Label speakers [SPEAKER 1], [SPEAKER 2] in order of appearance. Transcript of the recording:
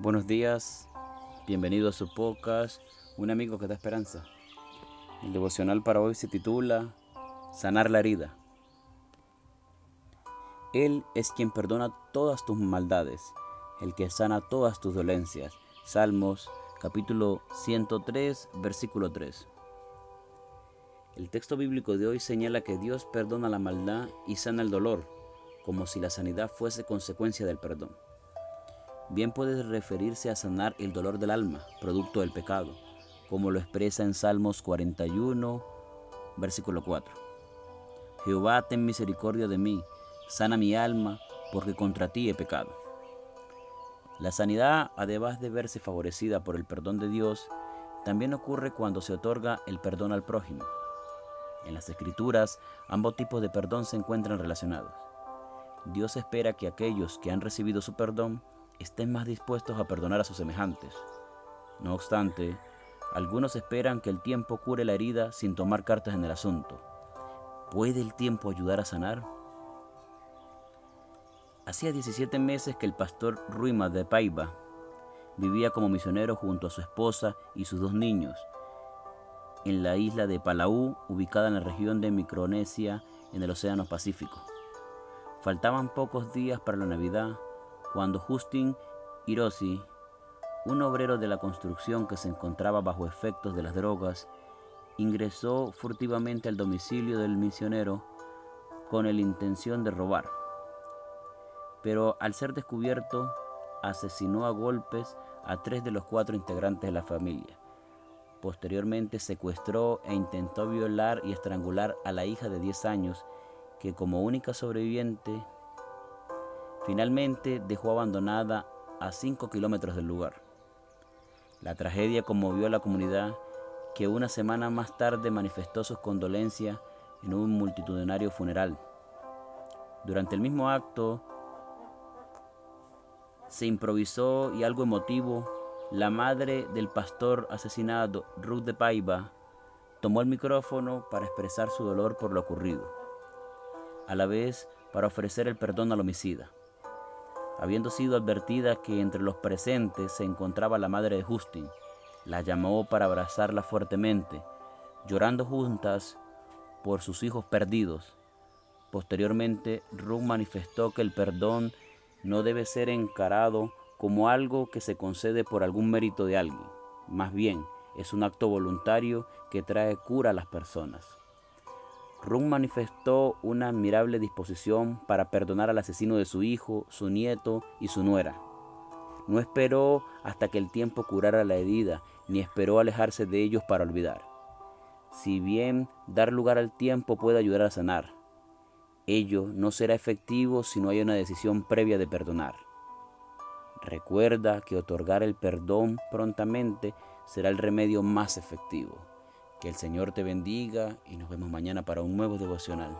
[SPEAKER 1] Buenos días, bienvenido a su podcast, Un amigo que da esperanza. El devocional para hoy se titula Sanar la herida. Él es quien perdona todas tus maldades, el que sana todas tus dolencias. Salmos capítulo 103, versículo 3. El texto bíblico de hoy señala que Dios perdona la maldad y sana el dolor, como si la sanidad fuese consecuencia del perdón. Bien puede referirse a sanar el dolor del alma, producto del pecado, como lo expresa en Salmos 41, versículo 4. Jehová, ten misericordia de mí, sana mi alma, porque contra ti he pecado. La sanidad, además de verse favorecida por el perdón de Dios, también ocurre cuando se otorga el perdón al prójimo. En las escrituras, ambos tipos de perdón se encuentran relacionados. Dios espera que aquellos que han recibido su perdón estén más dispuestos a perdonar a sus semejantes. No obstante, algunos esperan que el tiempo cure la herida sin tomar cartas en el asunto. ¿Puede el tiempo ayudar a sanar? Hacía 17 meses que el pastor Ruima de Paiva vivía como misionero junto a su esposa y sus dos niños en la isla de Palau, ubicada en la región de Micronesia en el Océano Pacífico. Faltaban pocos días para la Navidad cuando Justin Hiroshi, un obrero de la construcción que se encontraba bajo efectos de las drogas, ingresó furtivamente al domicilio del misionero con la intención de robar. Pero al ser descubierto, asesinó a golpes a tres de los cuatro integrantes de la familia. Posteriormente secuestró e intentó violar y estrangular a la hija de 10 años, que como única sobreviviente Finalmente dejó abandonada a 5 kilómetros del lugar. La tragedia conmovió a la comunidad que una semana más tarde manifestó sus condolencias en un multitudinario funeral. Durante el mismo acto se improvisó y algo emotivo, la madre del pastor asesinado, Ruth de Paiva, tomó el micrófono para expresar su dolor por lo ocurrido, a la vez para ofrecer el perdón al homicida habiendo sido advertida que entre los presentes se encontraba la madre de Justin. La llamó para abrazarla fuertemente, llorando juntas por sus hijos perdidos. Posteriormente, Ruth manifestó que el perdón no debe ser encarado como algo que se concede por algún mérito de alguien. Más bien, es un acto voluntario que trae cura a las personas. Run manifestó una admirable disposición para perdonar al asesino de su hijo, su nieto y su nuera. No esperó hasta que el tiempo curara la herida, ni esperó alejarse de ellos para olvidar. Si bien dar lugar al tiempo puede ayudar a sanar, ello no será efectivo si no hay una decisión previa de perdonar. Recuerda que otorgar el perdón prontamente será el remedio más efectivo. Que el Señor te bendiga y nos vemos mañana para un nuevo devocional.